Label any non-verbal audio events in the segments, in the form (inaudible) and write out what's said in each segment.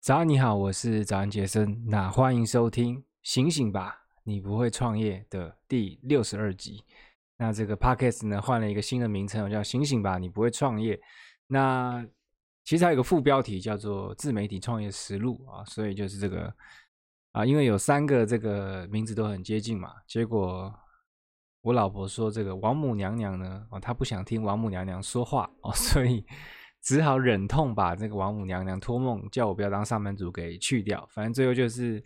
早安，你好，我是早安杰森。那欢迎收听《醒醒吧，你不会创业》的第六十二集。那这个 podcast 呢，换了一个新的名称，叫“醒醒吧，你不会创业”。那其实还有个副标题叫做“自媒体创业实录”啊，所以就是这个啊，因为有三个这个名字都很接近嘛，结果我老婆说这个王母娘娘呢，哦，她不想听王母娘娘说话哦，所以。只好忍痛把这个王母娘娘托梦叫我不要当上班族给去掉，反正最后就是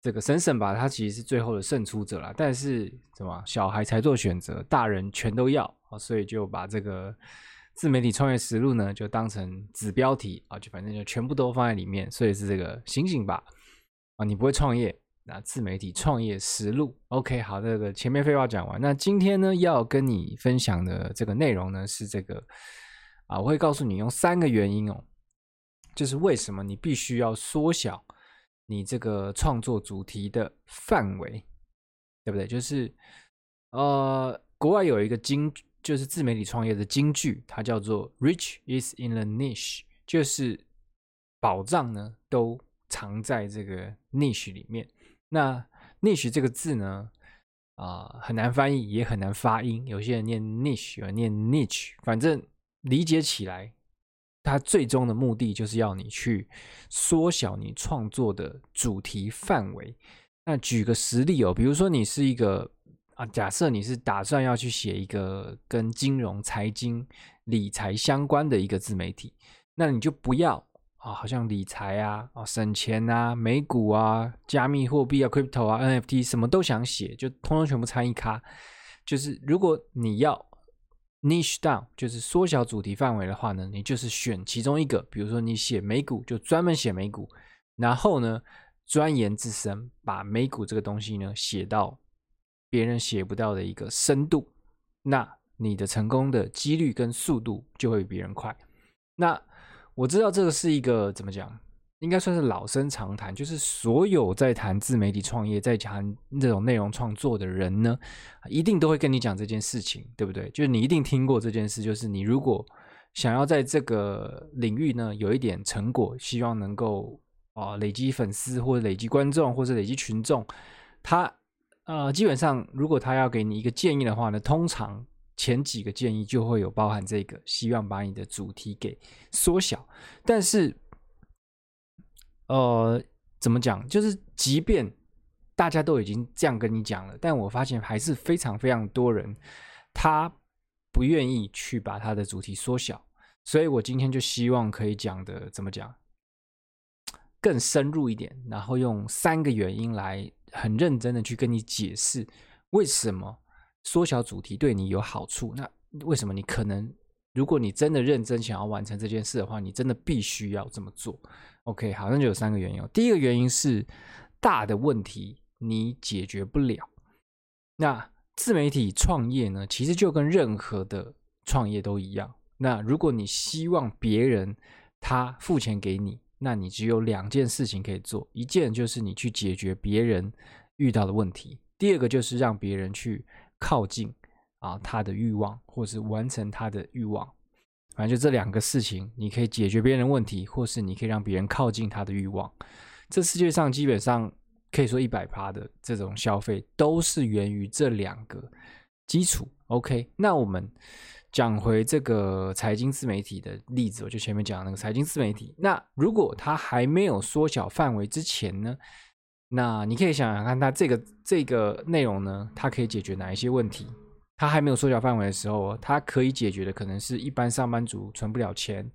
这个婶婶吧，她其实是最后的胜出者了。但是什么小孩才做选择，大人全都要，所以就把这个自媒体创业实录呢，就当成子标题啊，就反正就全部都放在里面。所以是这个醒醒吧啊，你不会创业，那自媒体创业实录。OK，好，这个前面废话讲完，那今天呢要跟你分享的这个内容呢是这个。啊，我会告诉你用三个原因哦，就是为什么你必须要缩小你这个创作主题的范围，对不对？就是呃，国外有一个金，就是自媒体创业的金句，它叫做 “Rich is in the niche”，就是宝藏呢都藏在这个 niche 里面。那 niche 这个字呢，啊、很难翻译，也很难发音。有些人念 niche，有人念 niche，反正。理解起来，它最终的目的就是要你去缩小你创作的主题范围。那举个实例哦，比如说你是一个啊，假设你是打算要去写一个跟金融、财经、理财相关的一个自媒体，那你就不要啊，好像理财啊、啊省钱啊、美股啊、加密货币啊、crypto 啊、NFT 什么都想写，就通通全部参一咖。就是如果你要。Niche down 就是缩小主题范围的话呢，你就是选其中一个，比如说你写美股，就专门写美股，然后呢钻研自身，把美股这个东西呢写到别人写不到的一个深度，那你的成功的几率跟速度就会比别人快。那我知道这个是一个怎么讲？应该算是老生常谈，就是所有在谈自媒体创业、在谈这种内容创作的人呢，一定都会跟你讲这件事情，对不对？就是你一定听过这件事，就是你如果想要在这个领域呢有一点成果，希望能够啊、累积粉丝或者累积观众或者累积群众，他呃基本上如果他要给你一个建议的话呢，通常前几个建议就会有包含这个，希望把你的主题给缩小，但是。呃，怎么讲？就是即便大家都已经这样跟你讲了，但我发现还是非常非常多人，他不愿意去把他的主题缩小。所以我今天就希望可以讲的怎么讲，更深入一点，然后用三个原因来很认真的去跟你解释，为什么缩小主题对你有好处。那为什么你可能，如果你真的认真想要完成这件事的话，你真的必须要这么做。OK，好，那就有三个原因。第一个原因是大的问题你解决不了。那自媒体创业呢，其实就跟任何的创业都一样。那如果你希望别人他付钱给你，那你只有两件事情可以做：一件就是你去解决别人遇到的问题；第二个就是让别人去靠近啊他的欲望，或是完成他的欲望。反正就这两个事情，你可以解决别人的问题，或是你可以让别人靠近他的欲望。这世界上基本上可以说一百趴的这种消费，都是源于这两个基础。OK，那我们讲回这个财经自媒体的例子，我就前面讲那个财经自媒体。那如果它还没有缩小范围之前呢，那你可以想想看，它这个这个内容呢，它可以解决哪一些问题？它还没有缩小范围的时候，它可以解决的可能是一般上班族存不了钱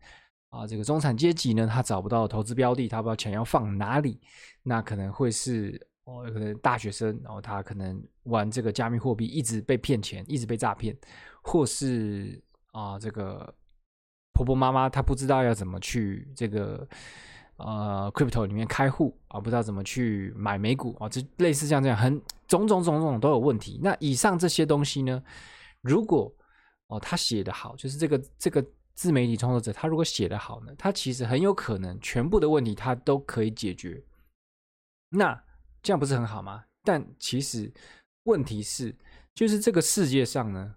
啊，这个中产阶级呢，他找不到投资标的，他不知道钱要放哪里，那可能会是哦，可能大学生，然后他可能玩这个加密货币一直被骗钱，一直被诈骗，或是啊，这个婆婆妈妈她不知道要怎么去这个。呃，crypto 里面开户啊，不知道怎么去买美股啊，这类似像这样很种种种种都有问题。那以上这些东西呢，如果哦他写得好，就是这个这个自媒体创作者他如果写得好呢，他其实很有可能全部的问题他都可以解决。那这样不是很好吗？但其实问题是，就是这个世界上呢，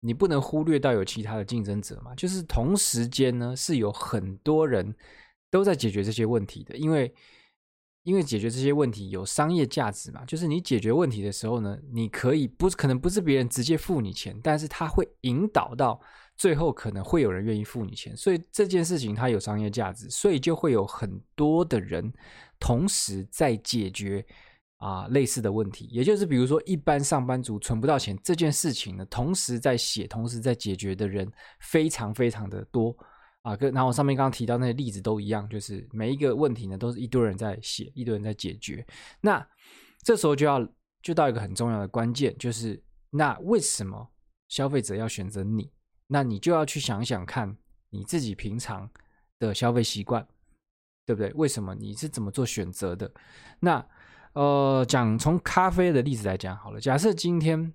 你不能忽略到有其他的竞争者嘛，就是同时间呢是有很多人。都在解决这些问题的，因为因为解决这些问题有商业价值嘛，就是你解决问题的时候呢，你可以不可能不是别人直接付你钱，但是他会引导到最后可能会有人愿意付你钱，所以这件事情它有商业价值，所以就会有很多的人同时在解决。啊，类似的问题，也就是比如说，一般上班族存不到钱这件事情呢，同时在写、同时在解决的人非常非常的多啊。跟然后我上面刚刚提到那些例子都一样，就是每一个问题呢，都是一堆人在写，一堆人在解决。那这时候就要就到一个很重要的关键，就是那为什么消费者要选择你？那你就要去想想看你自己平常的消费习惯，对不对？为什么你是怎么做选择的？那呃，讲从咖啡的例子来讲好了。假设今天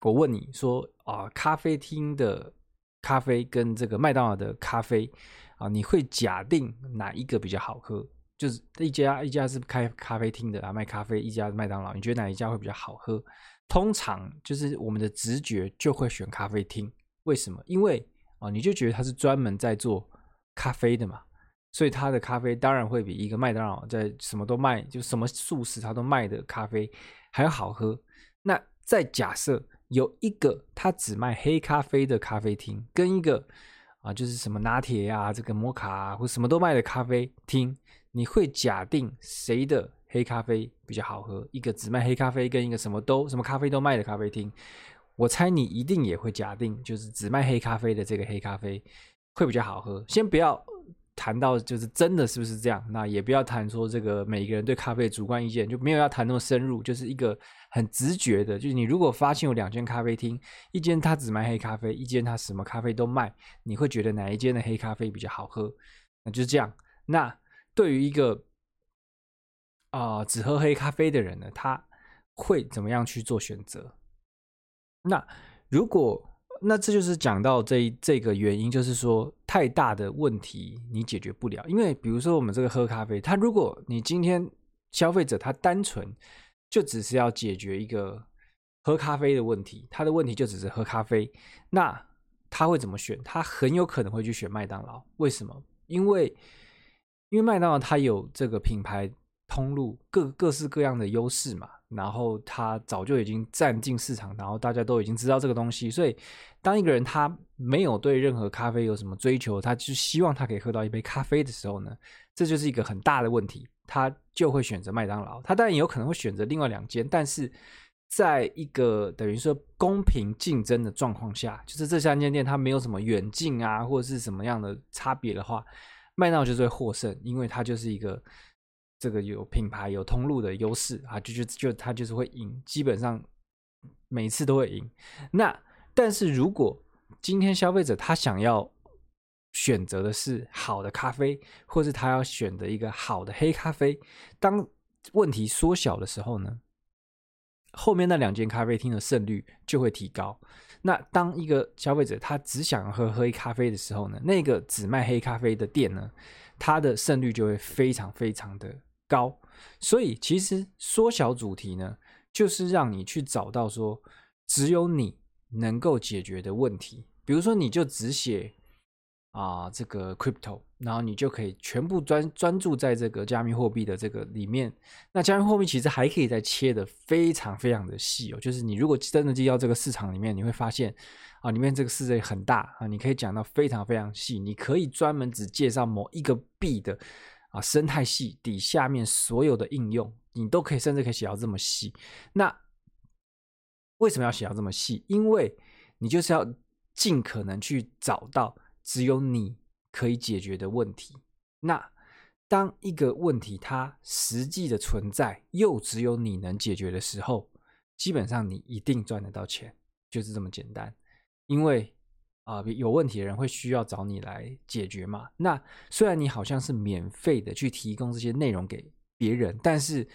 我问你说啊，咖啡厅的咖啡跟这个麦当劳的咖啡啊，你会假定哪一个比较好喝？就是一家一家是开咖啡厅的啊，卖咖啡；一家是麦当劳，你觉得哪一家会比较好喝？通常就是我们的直觉就会选咖啡厅。为什么？因为啊，你就觉得它是专门在做咖啡的嘛。所以他的咖啡当然会比一个麦当劳在什么都卖，就什么素食他都卖的咖啡还要好喝。那再假设有一个他只卖黑咖啡的咖啡厅，跟一个啊就是什么拿铁啊、这个摩卡啊或什么都卖的咖啡厅，你会假定谁的黑咖啡比较好喝？一个只卖黑咖啡，跟一个什么都什么咖啡都卖的咖啡厅，我猜你一定也会假定，就是只卖黑咖啡的这个黑咖啡会比较好喝。先不要。谈到就是真的是不是这样？那也不要谈说这个每个人对咖啡的主观意见，就没有要谈那么深入，就是一个很直觉的，就是你如果发现有两间咖啡厅，一间他只卖黑咖啡，一间他什么咖啡都卖，你会觉得哪一间的黑咖啡比较好喝？那就是这样。那对于一个啊、只喝黑咖啡的人呢，他会怎么样去做选择？那如果那这就是讲到这这个原因，就是说太大的问题你解决不了，因为比如说我们这个喝咖啡，他如果你今天消费者他单纯就只是要解决一个喝咖啡的问题，他的问题就只是喝咖啡，那他会怎么选？他很有可能会去选麦当劳。为什么？因为因为麦当劳它有这个品牌通路各各式各样的优势嘛。然后他早就已经占尽市场，然后大家都已经知道这个东西，所以当一个人他没有对任何咖啡有什么追求，他就希望他可以喝到一杯咖啡的时候呢，这就是一个很大的问题，他就会选择麦当劳。他当然也有可能会选择另外两间，但是在一个等于说公平竞争的状况下，就是这三间店它没有什么远近啊或者是什么样的差别的话，麦当劳就是会获胜，因为它就是一个。这个有品牌有通路的优势啊，就就就他就是会赢，基本上每次都会赢。那但是如果今天消费者他想要选择的是好的咖啡，或是他要选择一个好的黑咖啡，当问题缩小的时候呢，后面那两间咖啡厅的胜率就会提高。那当一个消费者他只想喝黑咖啡的时候呢，那个只卖黑咖啡的店呢，它的胜率就会非常非常的高，所以其实缩小主题呢，就是让你去找到说只有你能够解决的问题。比如说，你就只写啊这个 crypto，然后你就可以全部专专注在这个加密货币的这个里面。那加密货币其实还可以再切得非常非常的细哦，就是你如果真的进到这个市场里面，你会发现啊，里面这个市场很大啊，你可以讲到非常非常细，你可以专门只介绍某一个币的。啊，生态系底下面所有的应用，你都可以，甚至可以写到这么细。那为什么要写到这么细？因为你就是要尽可能去找到只有你可以解决的问题。那当一个问题它实际的存在，又只有你能解决的时候，基本上你一定赚得到钱，就是这么简单。因为啊、呃，有问题的人会需要找你来解决嘛？那虽然你好像是免费的去提供这些内容给别人，但是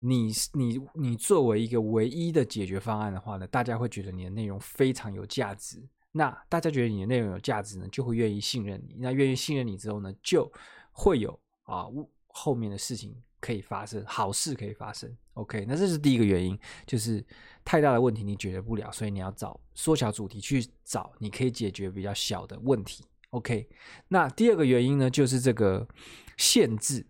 你你你作为一个唯一的解决方案的话呢，大家会觉得你的内容非常有价值。那大家觉得你的内容有价值呢，就会愿意信任你。那愿意信任你之后呢，就会有啊后面的事情。可以发生好事，可以发生。OK，那这是第一个原因，就是太大的问题你解决不了，所以你要找缩小主题去找你可以解决比较小的问题。OK，那第二个原因呢，就是这个限制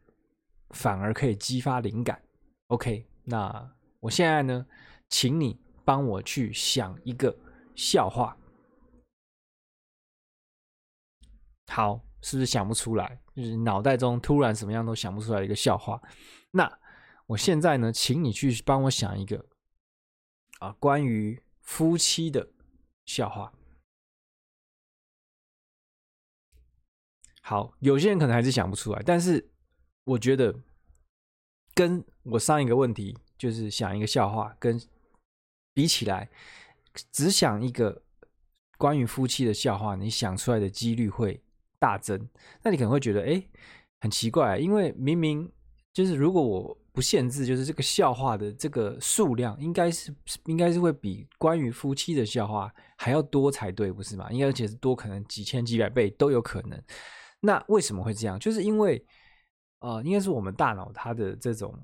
反而可以激发灵感。OK，那我现在呢，请你帮我去想一个笑话。好，是不是想不出来？就是脑袋中突然什么样都想不出来一个笑话。那我现在呢，请你去帮我想一个啊，关于夫妻的笑话。好，有些人可能还是想不出来，但是我觉得跟我上一个问题就是想一个笑话，跟比起来，只想一个关于夫妻的笑话，你想出来的几率会大增。那你可能会觉得，哎，很奇怪，因为明明就是如果我不限制，就是这个笑话的这个数量，应该是应该是会比关于夫妻的笑话还要多才对，不是吗？应该而且是多，可能几千几百倍都有可能。那为什么会这样？就是因为，呃，应该是我们大脑它的这种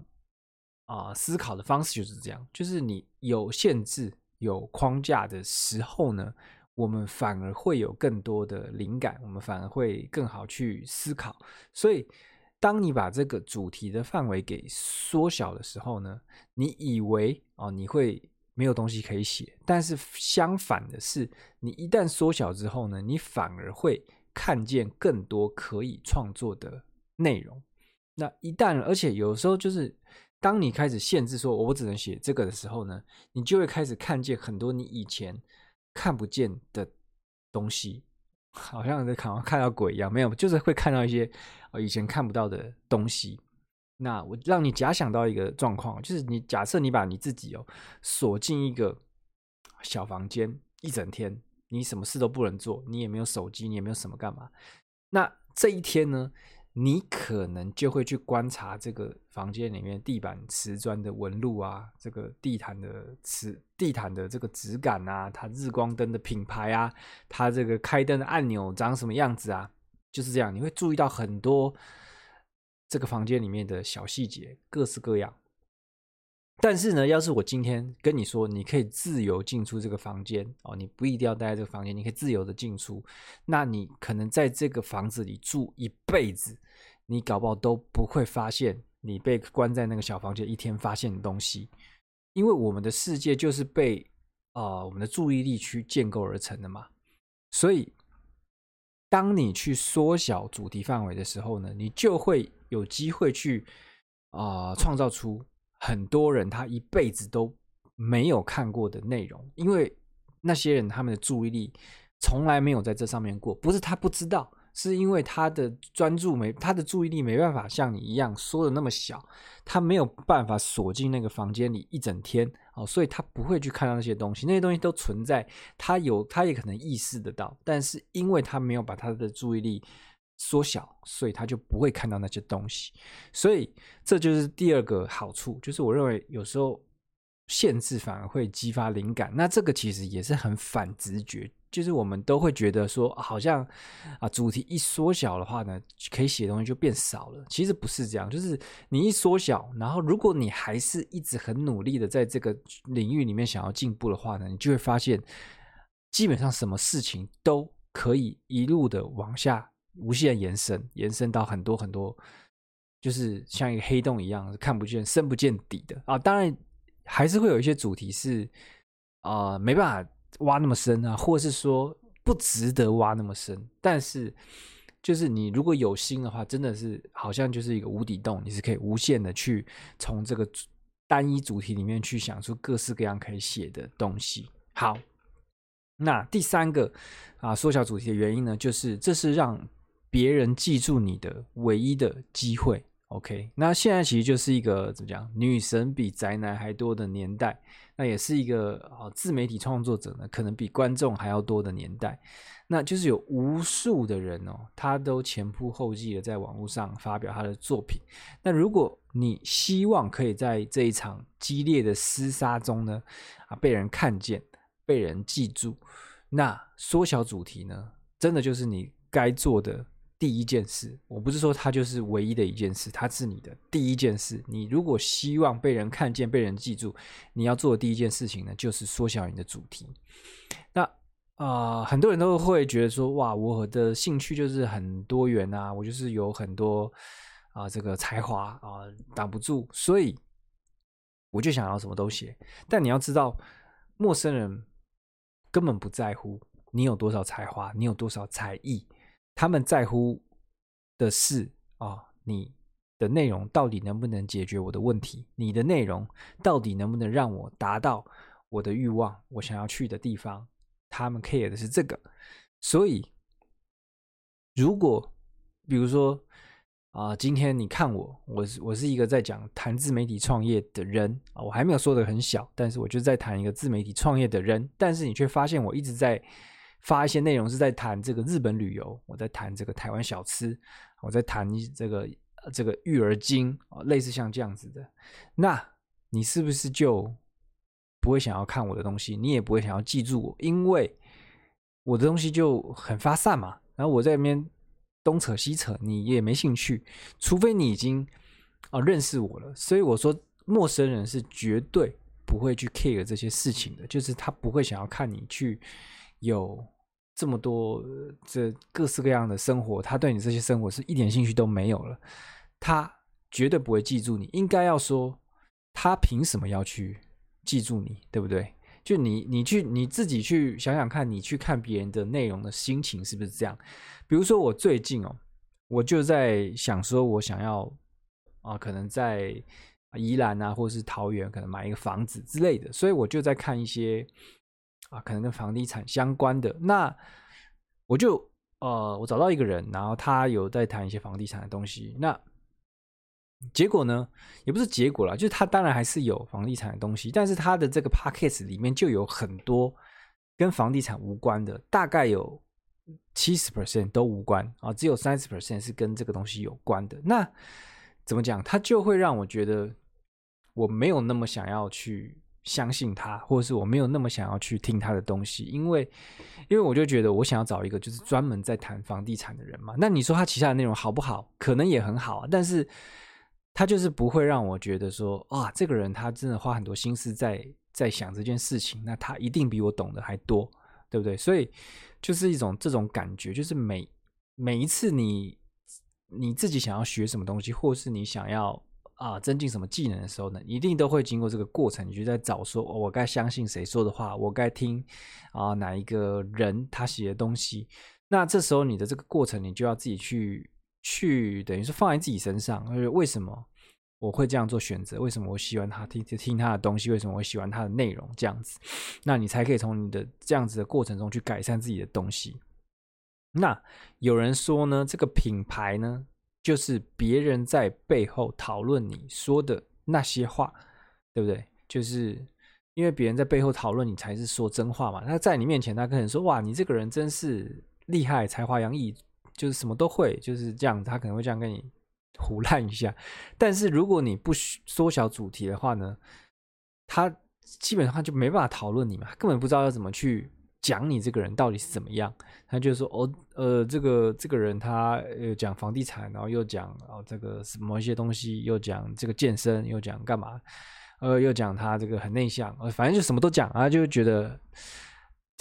啊、思考的方式就是这样，就是你有限制、有框架的时候呢，我们反而会有更多的灵感，我们反而会更好去思考。所以，当你把这个主题的范围给缩小的时候呢，你以为哦、你会没有东西可以写，但是相反的是，你一旦缩小之后呢，你反而会。看见更多可以创作的内容。那一旦，而且有时候就是，当你开始限制说“我只能写这个”的时候呢，你就会开始看见很多你以前看不见的东西，好像在看看到鬼一样。没有，就是会看到一些以前看不到的东西。那我让你假想到一个状况，就是你假设你把你自己哦锁进一个小房间一整天。你什么事都不能做，你也没有手机，你也没有什么干嘛。那这一天呢，你可能就会去观察这个房间里面地板瓷砖的纹路啊，这个地毯的瓷地毯的这个质感啊，它日光灯的品牌啊，它这个开灯的按钮长什么样子啊，就是这样。你会注意到很多这个房间里面的小细节，各式各样。但是呢，要是我今天跟你说，你可以自由进出这个房间哦，你不一定要待在这个房间，你可以自由的进出。那你可能在这个房子里住一辈子，你搞不好都不会发现你被关在那个小房间一天发现的东西，因为我们的世界就是被啊、我们的注意力去建构而成的嘛。所以，当你去缩小主题范围的时候呢，你就会有机会去啊、创造出。很多人他一辈子都没有看过的内容，因为那些人他们的注意力从来没有在这上面过，不是他不知道，是因为他的专注没，他的注意力没办法像你一样缩的那么小，他没有办法锁进那个房间里一整天哦，所以他不会去看到那些东西，那些东西都存在，他有他也可能意识得到，但是因为他没有把他的注意力。缩小，所以他就不会看到那些东西，所以这就是第二个好处，就是我认为有时候限制反而会激发灵感。那这个其实也是很反直觉，就是我们都会觉得说，好像啊主题一缩小的话呢，可以写的东西就变少了。其实不是这样，就是你一缩小，然后如果你还是一直很努力的在这个领域里面想要进步的话呢，你就会发现，基本上什么事情都可以一路的往下。无限延伸，延伸到很多很多，就是像一个黑洞一样，看不见、深不见底的啊。当然，还是会有一些主题是啊、没办法挖那么深啊，或是说不值得挖那么深。但是，就是你如果有心的话，真的是好像就是一个无底洞，你是可以无限的去从这个单一主题里面去想出各式各样可以写的东西。好，那第三个啊，缩小主题的原因呢，就是这是让。别人记住你的唯一的机会，OK？那现在其实就是一个怎么讲，女神比宅男还多的年代，那也是一个啊自媒体创作者呢，可能比观众还要多的年代。那就是有无数的人哦，他都前仆后继的在网络上发表他的作品。那如果你希望可以在这一场激烈的厮杀中呢，啊被人看见，被人记住，那缩小主题呢，真的就是你该做的。第一件事，我不是说它就是唯一的一件事，它是你的第一件事。你如果希望被人看见、被人记住，你要做的第一件事情呢，就是缩小你的主题。那啊、很多人都会觉得说，哇，我的兴趣就是很多元啊，我就是有很多啊、呃、这个才华啊，挡、不住，所以我就想要什么都写。但你要知道，陌生人根本不在乎你有多少才华，你有多少才艺，他们在乎的是啊、你的内容到底能不能解决我的问题，你的内容到底能不能让我达到我的欲望，我想要去的地方。他们 care 的是这个，所以如果比如说啊、今天你看我，我是我是一个在讲谈自媒体创业的人啊，我还没有说的很小，但是我就在谈一个自媒体创业的人，但是你却发现我一直在发一些内容是在谈这个日本旅游，我在谈这个台湾小吃，我在谈这个这个育儿经啊，类似像这样子的，那你是不是就？不会想要看我的东西，你也不会想要记住我，因为我的东西就很发散嘛。然后我在那边东扯西扯，你也没兴趣，除非你已经啊、认识我了。所以我说，陌生人是绝对不会去 care 这些事情的，就是他不会想要看你去有这么多这各式各样的生活，他对你这些生活是一点兴趣都没有了，他绝对不会记住你。应该要说，他凭什么要去？记住你，对不对？就你，你去你自己去想想看，你去看别人的内容的心情是不是这样？比如说我最近哦，我就在想说，我想要啊，可能在宜兰啊，或者是桃园，可能买一个房子之类的，所以我就在看一些啊，可能跟房地产相关的。那我就呃，我找到一个人，然后他有在谈一些房地产的东西。那结果呢，也不是结果啦，就是他当然还是有房地产的东西，但是他的这个 podcast 里面就有很多跟房地产无关的，大概有七十 percent 都无关啊，只有三十 percent 是跟这个东西有关的。那怎么讲？他就会让我觉得我没有那么想要去相信他，或者是我没有那么想要去听他的东西，因为因为我就觉得我想要找一个就是专门在谈房地产的人嘛。那你说他其他的内容好不好？可能也很好，但是。他就是不会让我觉得说，啊，这个人他真的花很多心思在在想这件事情，那他一定比我懂得还多，对不对？所以就是一种这种感觉，就是每每一次你你自己想要学什么东西，或是你想要啊增进什么技能的时候呢，一定都会经过这个过程，你就在找说，我该相信谁说的话，我该听啊哪一个人他写的东西。那这时候你的这个过程，你就要自己去。去等于是放在自己身上，就是为什么我会这样做选择？为什么我喜欢他听听他的东西？为什么我喜欢他的内容？这样子，那你才可以从你的这样子的过程中去改善自己的东西。那有人说呢，这个品牌呢，就是别人在背后讨论你说的那些话，对不对？就是因为别人在背后讨论你，才是说真话嘛。他在你面前，他可能说：“哇，你这个人真是厉害，才华洋溢。”就是什么都会，就是这样，他可能会这样跟你胡 (laughs) 烂一下。但是如果你不缩小主题的话呢，他基本上就没办法讨论你嘛，根本不知道要怎么去讲你这个人到底是怎么样。他就说哦，呃，这个这个人他呃讲房地产，然后又讲哦这个什么一些东西，又讲这个健身，又讲干嘛，呃，又讲他这个很内向，反正就什么都讲啊，就觉得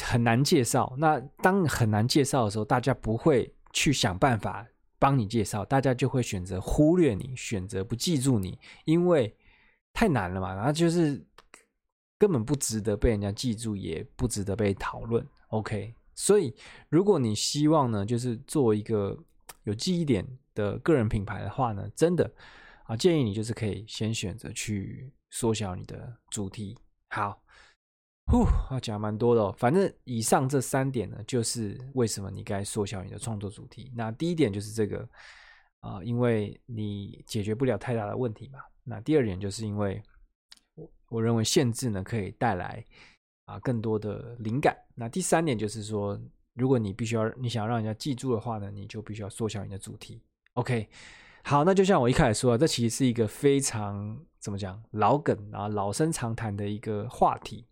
很难介绍。那当很难介绍的时候，大家不会。去想办法帮你介绍，大家就会选择忽略你，选择不记住你，因为太难了嘛。然后就是根本不值得被人家记住，也不值得被讨论。OK，所以如果你希望呢，就是做一个有记忆点的个人品牌的话呢，真的啊，建议你就是可以先选择去缩小你的主题。好。呼，讲蛮多的哦。反正以上这三点呢，就是为什么你该缩小你的创作主题。那第一点就是这个啊、因为你解决不了太大的问题嘛。那第二点就是因为我认为限制呢可以带来啊、更多的灵感。那第三点就是说，如果你必须要你想要让人家记住的话呢，你就必须要缩小你的主题。OK，好，那就像我一开始说的，这其实是一个非常怎么讲老梗啊、老生常谈的一个话题。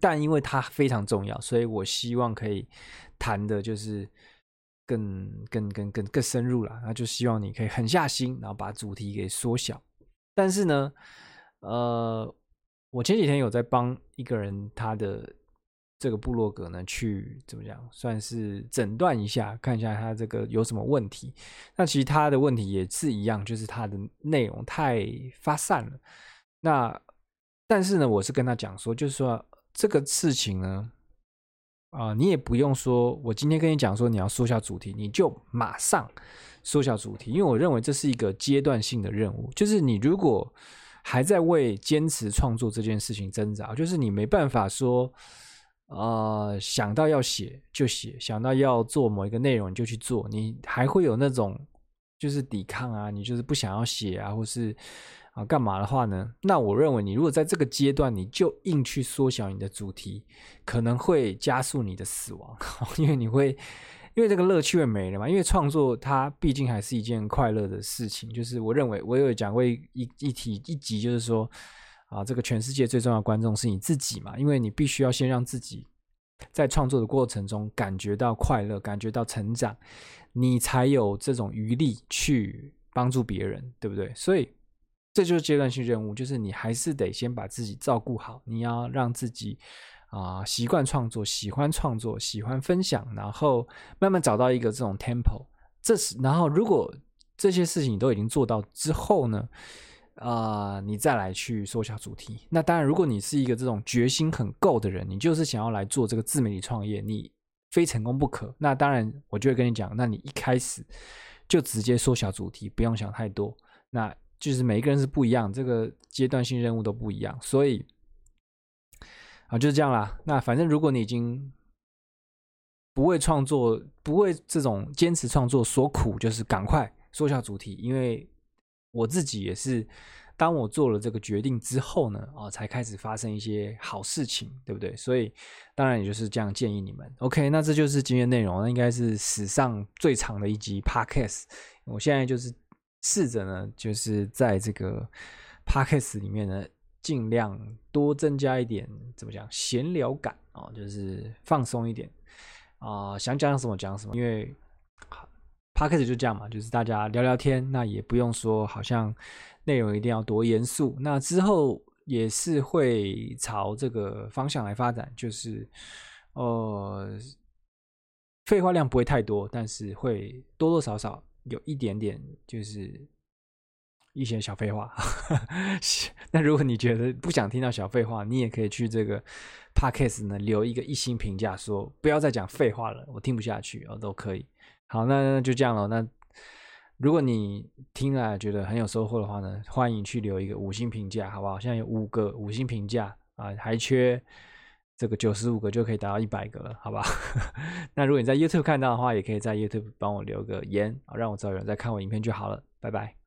但因为它非常重要，所以我希望可以谈的就是更、更、更、更、更深入了。那就希望你可以狠下心，然后把主题给缩小。但是呢，呃，我前几天有在帮一个人他的这个部落格呢，去怎么讲，算是诊断一下，看一下他这个有什么问题。那其实他的问题也是一样，就是他的内容太发散了。那但是呢，我是跟他讲说，就是说这个事情呢，啊、你也不用说，我今天跟你讲说你要缩小主题，你就马上缩小主题，因为我认为这是一个阶段性的任务，就是你如果。还在为坚持创作这件事情挣扎，就是你没办法说，呃，想到要写就写，想到要做某一个内容就去做，你还会有那种就是抵抗啊，你就是不想要写啊，或是啊干嘛的话呢？那我认为你如果在这个阶段你就硬去缩小你的主题，可能会加速你的死亡，(laughs) 因为你会。因为这个乐趣也没了嘛，因为创作它毕竟还是一件快乐的事情。就是我认为我有讲过一一一题一集，就是说啊，这个全世界最重要的观众是你自己嘛，因为你必须要先让自己在创作的过程中感觉到快乐，感觉到成长，你才有这种余力去帮助别人，对不对？所以这就是阶段性任务，就是你还是得先把自己照顾好，你要让自己。啊，习惯创作，喜欢创作，喜欢分享，然后慢慢找到一个这种 tempo。这是，然后如果这些事情你都已经做到之后呢，呃，你再来去缩小主题。那当然，如果你是一个这种决心很够的人，你就是想要来做这个自媒体创业，你非成功不可。那当然，我就会跟你讲，那你一开始就直接缩小主题，不用想太多。那就是每一个人是不一样，这个阶段性任务都不一样，所以。啊，就是这样啦。那反正如果你已经不为创作、不为这种坚持创作所苦，就是赶快缩小主题。因为我自己也是，当我做了这个决定之后呢，啊，才开始发生一些好事情，对不对？所以当然也就是这样建议你们。OK，那这就是今天内容，那应该是史上最长的一集 Podcast。我现在就是试着呢，就是在这个 Podcast 里面呢。尽量多增加一点怎么讲闲聊感啊，就是放松一点啊、想讲什么讲什么。因为趴开始就这样嘛，就是大家聊聊天，那也不用说好像内容一定要多严肃。那之后也是会朝这个方向来发展，就是呃，废话量不会太多，但是会多多少少有一点点就是。一些小废话，(laughs) 那如果你觉得不想听到小废话，你也可以去这个 Podcast 呢留一个一星评价，说不要再讲废话了，我听不下去哦，都可以。好，那就这样了。那如果你听了觉得很有收获的话呢，欢迎去留一个五星评价，好不好？现在有五个五星评价啊，还缺这个九十五个就可以达到一百个了，好吧？(laughs) 那如果你在 YouTube 看到的话，也可以在 YouTube 帮我留个言，让我知道有人在看我影片就好了。拜拜。